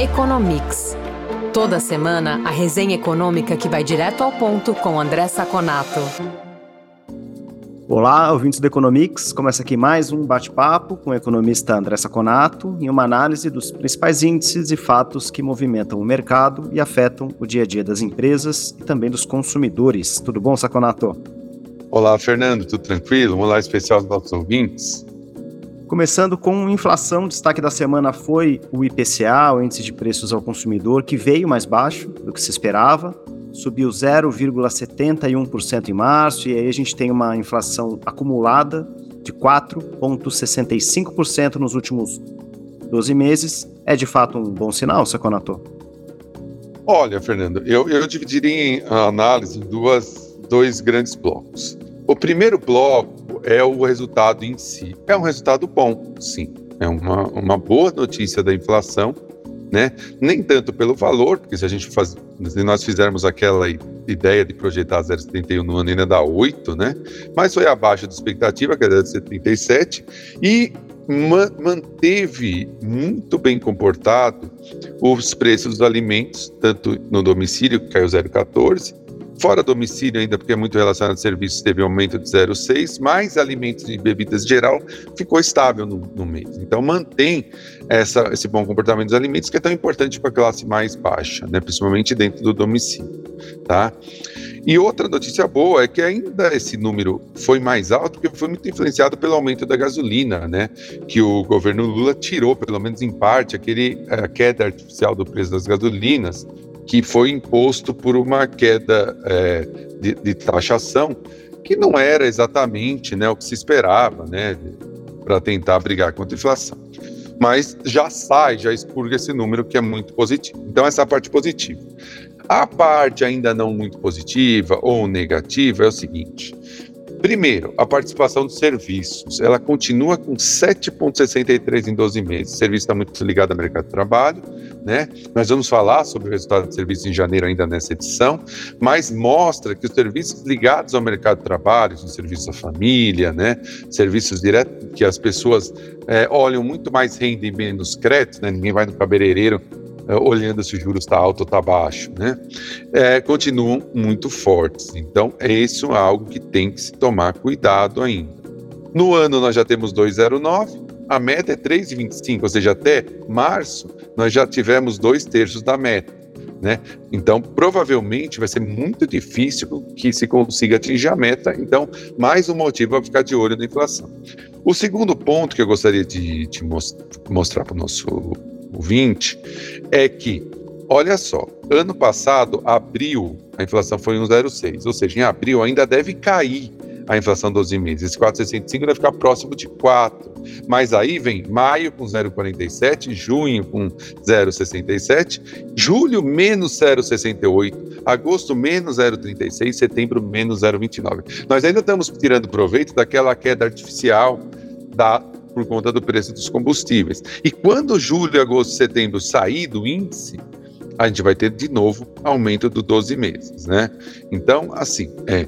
Economics. Toda semana, a resenha econômica que vai direto ao ponto com André Saconato. Olá, ouvintes do Economics. Começa aqui mais um bate-papo com o economista André Saconato em uma análise dos principais índices e fatos que movimentam o mercado e afetam o dia a dia das empresas e também dos consumidores. Tudo bom, Saconato? Olá, Fernando, tudo tranquilo? Um olá especial aos nossos ouvintes. Começando com inflação, o destaque da semana foi o IPCA, o Índice de Preços ao Consumidor, que veio mais baixo do que se esperava, subiu 0,71% em março, e aí a gente tem uma inflação acumulada de 4,65% nos últimos 12 meses. É de fato um bom sinal, Saconato? Olha, Fernando, eu, eu dividiria a análise em duas, dois grandes blocos. O primeiro bloco é o resultado em si. É um resultado bom, sim. É uma, uma boa notícia da inflação, né? Nem tanto pelo valor, porque se a gente faz, se nós fizermos aquela ideia de projetar 0,71 no ano ainda dá 8, né? Mas foi abaixo da expectativa, que era de 77, e ma manteve muito bem comportado os preços dos alimentos, tanto no domicílio, que caiu 0,14, Fora domicílio, ainda porque é muito relacionado a serviços, teve um aumento de 0,6, mais alimentos e bebidas geral ficou estável no, no mês. Então, mantém essa, esse bom comportamento dos alimentos, que é tão importante para a classe mais baixa, né, principalmente dentro do domicílio. Tá? E outra notícia boa é que ainda esse número foi mais alto porque foi muito influenciado pelo aumento da gasolina, né? Que o governo Lula tirou, pelo menos em parte, aquele a queda artificial do preço das gasolinas, que foi imposto por uma queda é, de, de, taxação que não era exatamente né, o que se esperava né, para tentar brigar contra a inflação. Mas já sai, já expurga esse número que é muito positivo. Então, essa é a parte positiva. A parte ainda não muito positiva ou negativa é o seguinte: Primeiro, a participação dos serviços. Ela continua com 7,63 em 12 meses. O serviço está muito ligado ao mercado de trabalho, né? Nós vamos falar sobre o resultado de serviços em janeiro ainda nessa edição, mas mostra que os serviços ligados ao mercado de trabalho, os serviços à família, né? Serviços diretos que as pessoas é, olham muito mais renda e menos crédito, né? Ninguém vai no cabeleireiro olhando se o juros está alto ou está baixo, né? É, continuam muito fortes. Então, é isso algo que tem que se tomar cuidado ainda. No ano, nós já temos 2,09, a meta é 3,25, ou seja, até março, nós já tivemos dois terços da meta. Né? Então, provavelmente vai ser muito difícil que se consiga atingir a meta. Então, mais um motivo para ficar de olho na inflação. O segundo ponto que eu gostaria de, de mostrar para o nosso ouvinte é que, olha só, ano passado, abril, a inflação foi 1,06, ou seja, em abril ainda deve cair a inflação 12 meses. Esse 4,65 deve ficar próximo de 4. Mas aí vem maio com 0,47, junho com 0,67, julho menos 0,68, agosto menos 0,36, setembro menos 0,29. Nós ainda estamos tirando proveito daquela queda artificial da por conta do preço dos combustíveis. E quando julho, agosto, setembro sair do índice, a gente vai ter de novo aumento do 12 meses, né? Então, assim, é,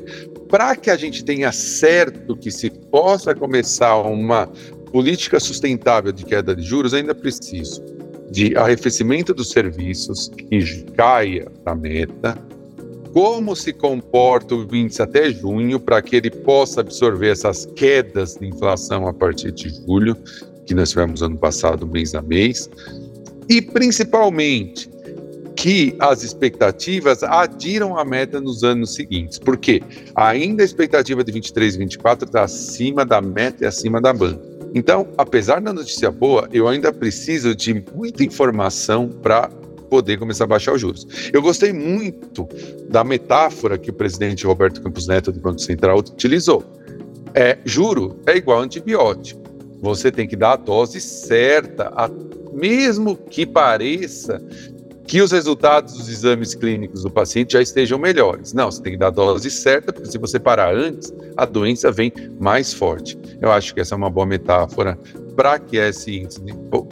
para que a gente tenha certo que se possa começar uma política sustentável de queda de juros, ainda preciso de arrefecimento dos serviços, que caia a meta, como se comporta o índice até junho para que ele possa absorver essas quedas de inflação a partir de julho, que nós tivemos ano passado, mês a mês, e principalmente que as expectativas adiram a meta nos anos seguintes, porque ainda a expectativa de 23 e 24 está acima da meta e acima da banca. Então, apesar da notícia boa, eu ainda preciso de muita informação para poder começar a baixar os juros. Eu gostei muito da metáfora que o presidente Roberto Campos Neto do Banco Central utilizou. É, juro é igual antibiótico. Você tem que dar a dose certa, a, mesmo que pareça que os resultados dos exames clínicos do paciente já estejam melhores. Não, você tem que dar a dose certa, porque se você parar antes, a doença vem mais forte. Eu acho que essa é uma boa metáfora para que esse índice,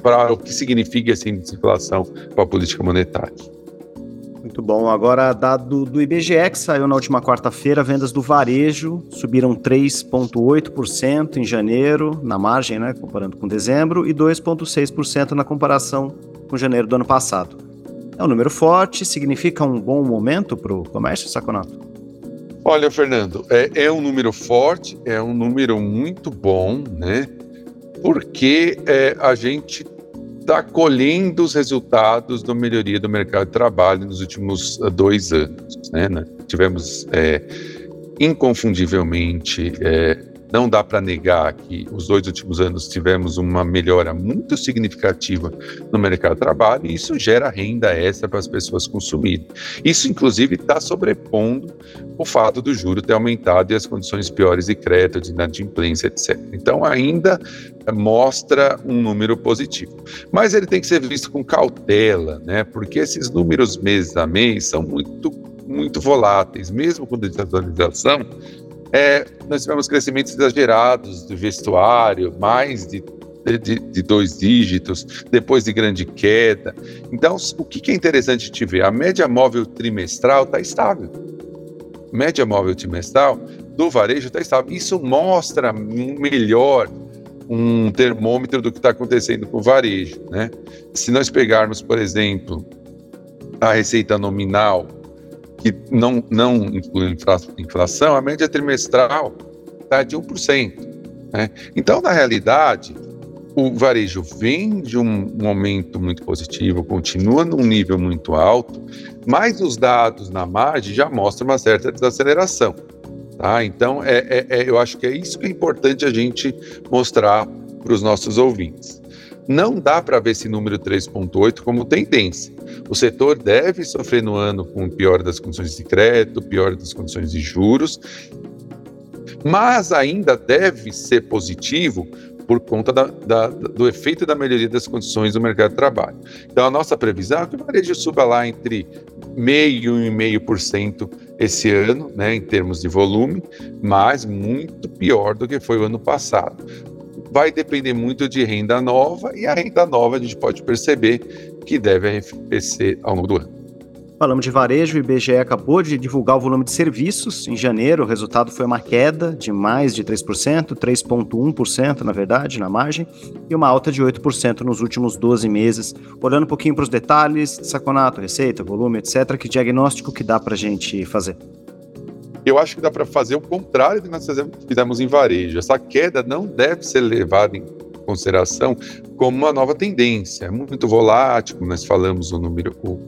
para o que significa esse índice de inflação para a política monetária. Muito bom. Agora, dado do IBGE que saiu na última quarta-feira, vendas do varejo subiram 3,8% em janeiro, na margem, né, comparando com dezembro, e 2,6% na comparação com janeiro do ano passado. É um número forte, significa um bom momento para o comércio, Saconato? Olha, Fernando, é, é, um número forte, é um número muito bom, né? Porque é, a gente está colhendo os resultados da melhoria do mercado de trabalho nos últimos uh, dois anos. Né? Tivemos é, inconfundivelmente é, não dá para negar que os dois últimos anos tivemos uma melhora muito significativa no mercado de trabalho e isso gera renda extra para as pessoas consumirem. Isso, inclusive, está sobrepondo o fato do juro ter aumentado e as condições piores de crédito, de inadimplência, etc. Então, ainda mostra um número positivo. Mas ele tem que ser visto com cautela, né? Porque esses números mês a mês são muito muito voláteis, mesmo com desatualização, é, nós tivemos crescimentos exagerados do vestuário, mais de, de, de, dois dígitos, depois de grande queda. Então, o que, é interessante te ver? A média móvel trimestral está estável. Média móvel trimestral do varejo está estável. Isso mostra melhor um termômetro do que está acontecendo com o varejo. Né? Se nós pegarmos, por exemplo, a receita nominal que não, não inclui inflação, a média trimestral está de 1%. Né? Então, na realidade, o varejo vem de um momento muito positivo, continua num nível muito alto, mas os dados na margem já mostram uma certa desaceleração. Tá? Então, é, é, é eu acho que é isso que é importante a gente mostrar para os nossos ouvintes. Não dá para ver esse número 3,8 como tendência. O setor deve sofrer no ano com pior das condições de crédito, pior das condições de juros, mas ainda deve ser positivo por conta da, da, do efeito da melhoria das condições do mercado de trabalho. Então, a nossa previsão é que o varejo suba lá entre meio e meio por cento esse ano, né, em termos de volume, mas muito pior do que foi o ano passado vai depender muito de renda nova, e a renda nova a gente pode perceber que deve arrefecer ao longo do ano. Falamos de varejo, o IBGE acabou de divulgar o volume de serviços. Em janeiro, o resultado foi uma queda de mais de 3%, 3,1% na verdade, na margem, e uma alta de 8% nos últimos 12 meses. Olhando um pouquinho para os detalhes, saconato, receita, volume, etc., que diagnóstico que dá para a gente fazer? Eu acho que dá para fazer o contrário do que nós fizemos em varejo. Essa queda não deve ser levada em consideração como uma nova tendência. É muito volátil, nós falamos o número. O,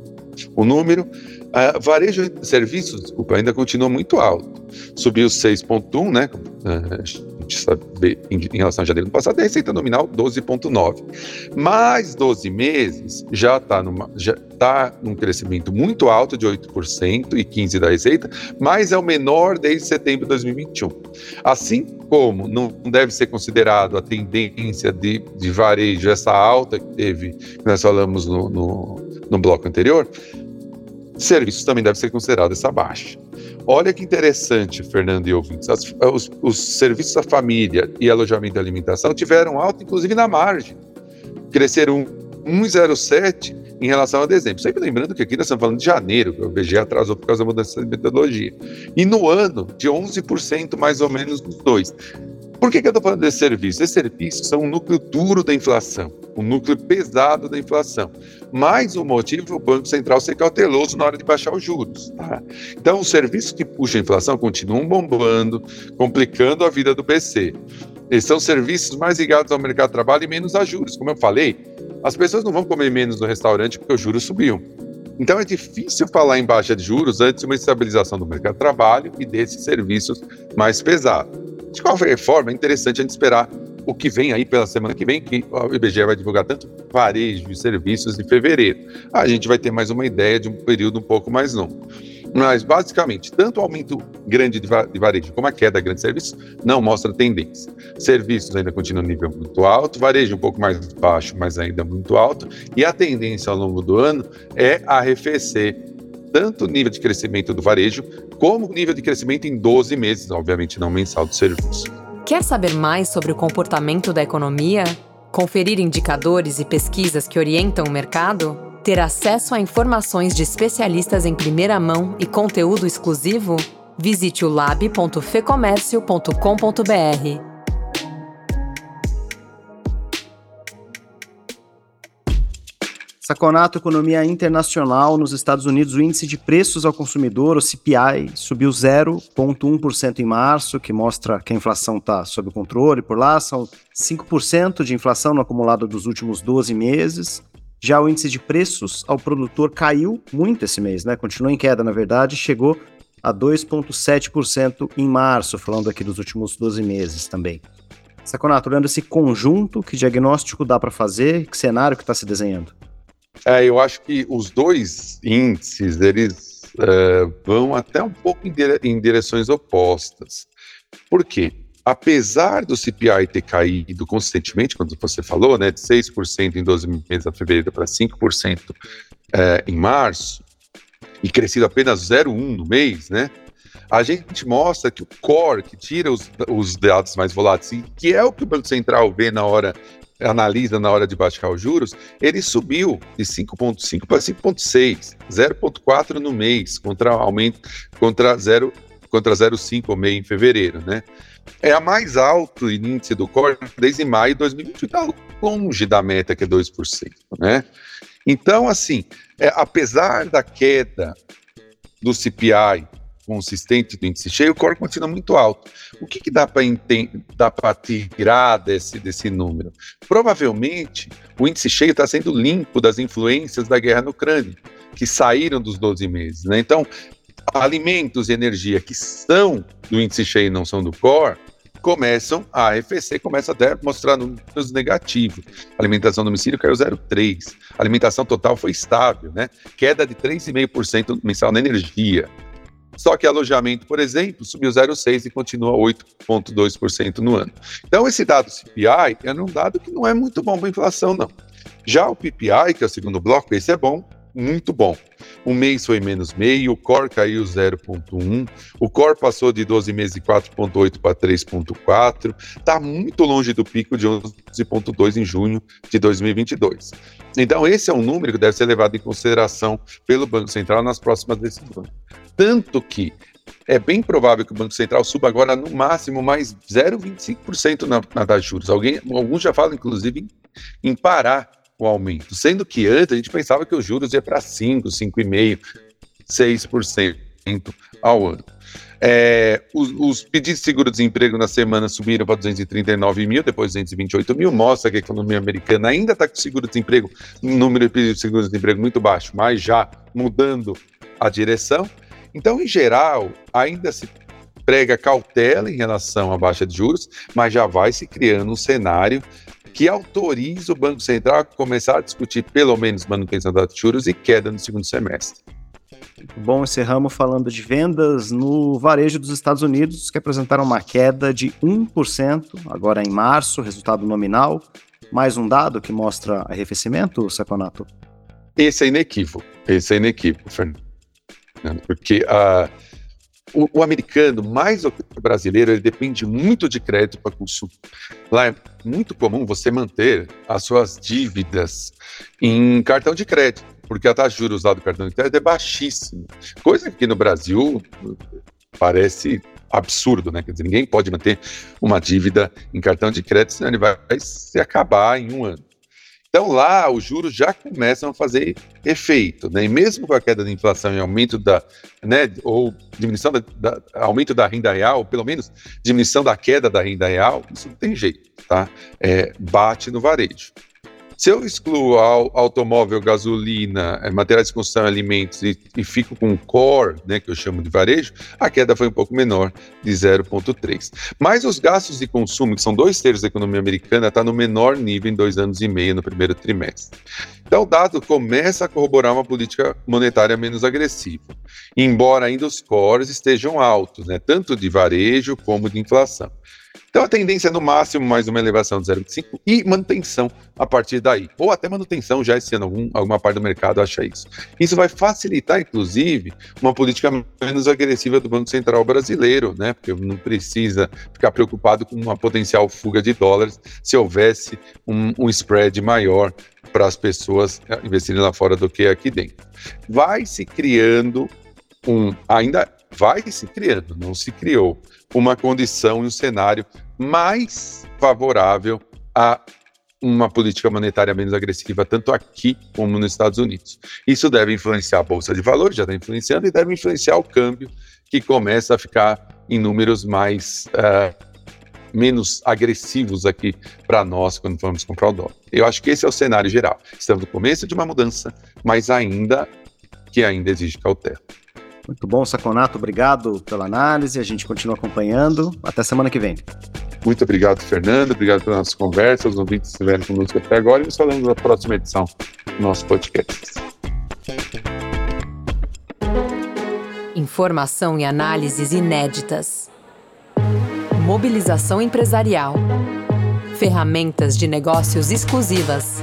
o número. Uh, varejo de serviços, desculpa, ainda continua muito alto. Subiu 6,1, né? Uh, gente saber em, em relação a janeiro do passado, a receita nominal 12,9. Mais 12 meses já está já tá num crescimento muito alto de 8% e 15% da receita, mas é o menor desde setembro de 2021. Assim como não deve ser considerado a tendência de, de varejo, essa alta que teve, que nós falamos no, no, no bloco anterior, serviços também deve ser considerado essa baixa. Olha que interessante, Fernando e ouvintes. As, os, os, serviços da família e alojamento e alimentação tiveram alta, inclusive na margem. Cresceram 1,07 em relação a dezembro. Sempre lembrando que aqui nós estamos falando de janeiro, que o IBGE atrasou por causa da mudança de metodologia. E no ano, de 11% mais ou menos nos dois. Por que, que eu estou falando desse serviço? Esses serviços são o núcleo duro da inflação, o núcleo pesado da inflação. Mais um motivo o Banco Central ser cauteloso na hora de baixar os juros. Tá? Então, os serviços que puxam a inflação continuam bombando, complicando a vida do PC. Eles são serviços mais ligados ao mercado de trabalho e menos a juros. Como eu falei, as pessoas não vão comer menos no restaurante porque os juros subiam. Então é difícil falar em baixa de juros antes de uma estabilização do mercado de trabalho e desses serviços mais pesados. De qualquer forma, é interessante a gente esperar o que vem aí pela semana que vem, que o IBGE vai divulgar tanto varejo e serviços em fevereiro. A gente vai ter mais uma ideia de um período um pouco mais longo. Mas, basicamente, tanto o aumento grande de varejo como a queda grande de serviços não mostra tendência. Serviços ainda continuam no nível muito alto, varejo um pouco mais baixo, mas ainda muito alto, e a tendência ao longo do ano é arrefecer tanto o nível de crescimento do varejo, como o nível de crescimento em 12 meses, obviamente não mensal do serviço. Quer saber mais sobre o comportamento da economia? Conferir indicadores e pesquisas que orientam o mercado? Ter acesso a informações de especialistas em primeira mão e conteúdo exclusivo? Visite o lab.fecomércio.com.br. Saconato, economia internacional, nos Estados Unidos, o índice de preços ao consumidor, o CPI, subiu 0,1% em março, que mostra que a inflação está sob controle por lá, são 5% de inflação no acumulado dos últimos 12 meses. Já o índice de preços ao produtor caiu muito esse mês, né? Continua em queda, na verdade, chegou a 2,7% em março, falando aqui dos últimos 12 meses também. Saconato, olhando esse conjunto, que diagnóstico dá para fazer, que cenário que está se desenhando? É, eu acho que os dois índices, eles é, vão até um pouco em, dire em direções opostas. Por quê? Apesar do CPI ter caído consistentemente, quando você falou, né, de 6% em 12 meses de fevereiro para 5% é, em março, e crescido apenas 0,1 no mês, né? A gente mostra que o core, que tira os, os dados mais voláteis, que é o que o Banco Central vê na hora analisa na hora de baixar os juros, ele subiu de 5,5 para 5,6, 0,4 no mês, contra aumento contra 0 contra 0,5 meio em fevereiro, né? É a mais alto índice do core desde maio de 2020, está longe da meta que é 2%, né? Então, assim, é, apesar da queda do CPI consistente do índice cheio, o core continua muito alto. O que, que dá para tirar desse, desse número? Provavelmente, o índice cheio está sendo limpo das influências da guerra no Ucrânia, que saíram dos 12 meses. Né? Então, alimentos e energia que são do índice cheio e não são do core, começam a arrefecer, começa até mostrar números negativos. Alimentação do domicílio caiu 0,3%. A alimentação total foi estável, né? Queda de 3,5% mensal na energia. Só que alojamento, por exemplo, subiu 0,6% e continua 8,2% no ano. Então, esse dado CPI é um dado que não é muito bom para a inflação, não. Já o PPI, que é o segundo bloco, esse é bom, muito bom. Um mês foi menos meio, o core caiu 0,1, o core passou de 12 meses de 4,8 para 3,4, está muito longe do pico de 11,2 em junho de 2022. Então, esse é um número que deve ser levado em consideração pelo Banco Central nas próximas decisões. Tanto que é bem provável que o Banco Central suba agora no máximo mais 0,25% na, na taxa de juros. Alguém, alguns já falam, inclusive, em, em parar o aumento, sendo que antes a gente pensava que os juros ia para 5, 5,5%, 6% ao ano. É, os, os, pedidos de seguro-desemprego na semana subiram para 239 mil, depois 228 mil, mostra que a economia americana ainda está com seguro-desemprego, número de pedidos de seguro-desemprego muito baixo, mas já mudando a direção. Então, em geral, ainda se prega cautela em relação à baixa de juros, mas já vai se criando um cenário que autoriza o Banco Central a começar a discutir pelo menos manutenção da juros e queda no segundo semestre. Bom, encerramos falando de vendas no varejo dos Estados Unidos, que apresentaram uma queda de 1% agora em março, resultado nominal. Mais um dado que mostra arrefecimento, Saconato? Esse é inequívoco, esse é inequívoco, Fernando. Porque uh, o, o, americano, mais do que o brasileiro, ele depende muito de crédito para consumo. Lá é muito comum você manter as suas dívidas em cartão de crédito porque a taxa de juros lá do cartão de crédito é baixíssima. Coisa que no Brasil parece absurdo, né? Quer dizer, ninguém pode manter uma dívida em cartão de crédito, senão ele vai se acabar em um ano. Então lá os juros já começam a fazer efeito, né? E mesmo com a queda da inflação e aumento da, né, ou diminuição da, da, aumento da renda real, ou pelo menos diminuição da queda da renda real, isso não tem jeito, tá? É, bate no varejo. Se eu excluo automóvel, gasolina, eh, materiais de construção alimentos e, e, fico com o core, né, que eu chamo de varejo, a queda foi um pouco menor, de 0,3. Mas os gastos de consumo, que são dois terços da economia americana, está no menor nível em dois anos e meio no primeiro trimestre. Então, o dado começa a corroborar uma política monetária menos agressiva, embora ainda os cores estejam altos, né, tanto de varejo como de inflação. Então a tendência é no máximo mais uma elevação de 0,25 e manutenção a partir daí. Ou até manutenção já esse ano, algum, alguma parte do mercado acha isso. Isso vai facilitar, inclusive, uma política menos agressiva do Banco Central brasileiro, né? Porque não precisa ficar preocupado com uma potencial fuga de dólares se houvesse um, um spread maior para as pessoas investirem lá fora do que aqui dentro. Vai se criando um. Ainda vai se criando, não se criou uma condição e um cenário mais favorável a uma política monetária menos agressiva, tanto aqui como nos Estados Unidos. Isso deve influenciar a Bolsa de Valores, já está influenciando, e deve influenciar o câmbio, que começa a ficar em números mais. Uh, menos agressivos aqui para nós quando vamos comprar o dólar. Eu acho que esse é o cenário geral. Estamos no começo de uma mudança, mas ainda que ainda exige cautela. Muito bom, Saconato. Obrigado pela análise. A gente continua acompanhando. Até semana que vem. Muito obrigado, Fernando. Obrigado pela nossa conversa. Os ouvintes que estiveram conosco até agora. E nos falamos na próxima edição do nosso podcast. Informação e análises inéditas. Mobilização empresarial. Ferramentas de negócios exclusivas.